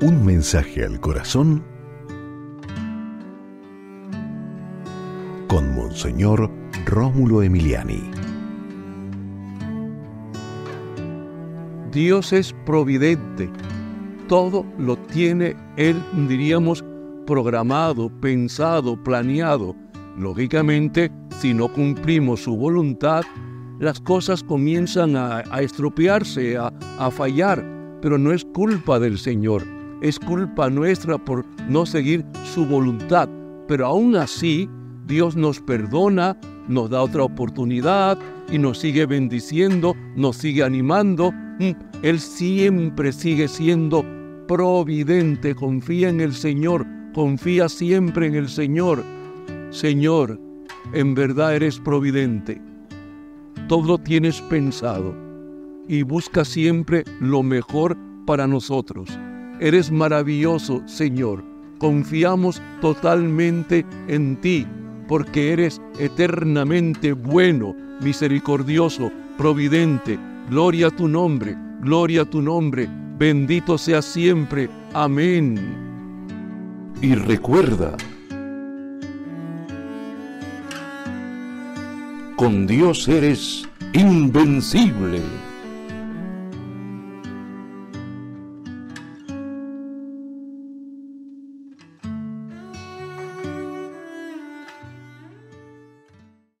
Un mensaje al corazón con Monseñor Rómulo Emiliani. Dios es providente. Todo lo tiene Él, diríamos, programado, pensado, planeado. Lógicamente, si no cumplimos su voluntad, las cosas comienzan a, estropearse, a, a fallar, pero no es culpa del Señor, es culpa nuestra por no seguir su voluntad. Pero aún así, Dios nos perdona, nos da otra oportunidad y nos sigue bendiciendo, nos sigue animando. Mm, Él siempre sigue siendo providente, confía en el Señor, confía siempre en el Señor. Señor, en verdad eres providente todo tienes pensado y busca siempre lo mejor para nosotros. Eres maravilloso, Señor. Confiamos totalmente en ti, porque eres eternamente bueno, misericordioso, providente. Gloria a tu nombre, gloria a tu nombre. Bendito sea siempre. Amén. Y recuerda, con Dios eres invencible.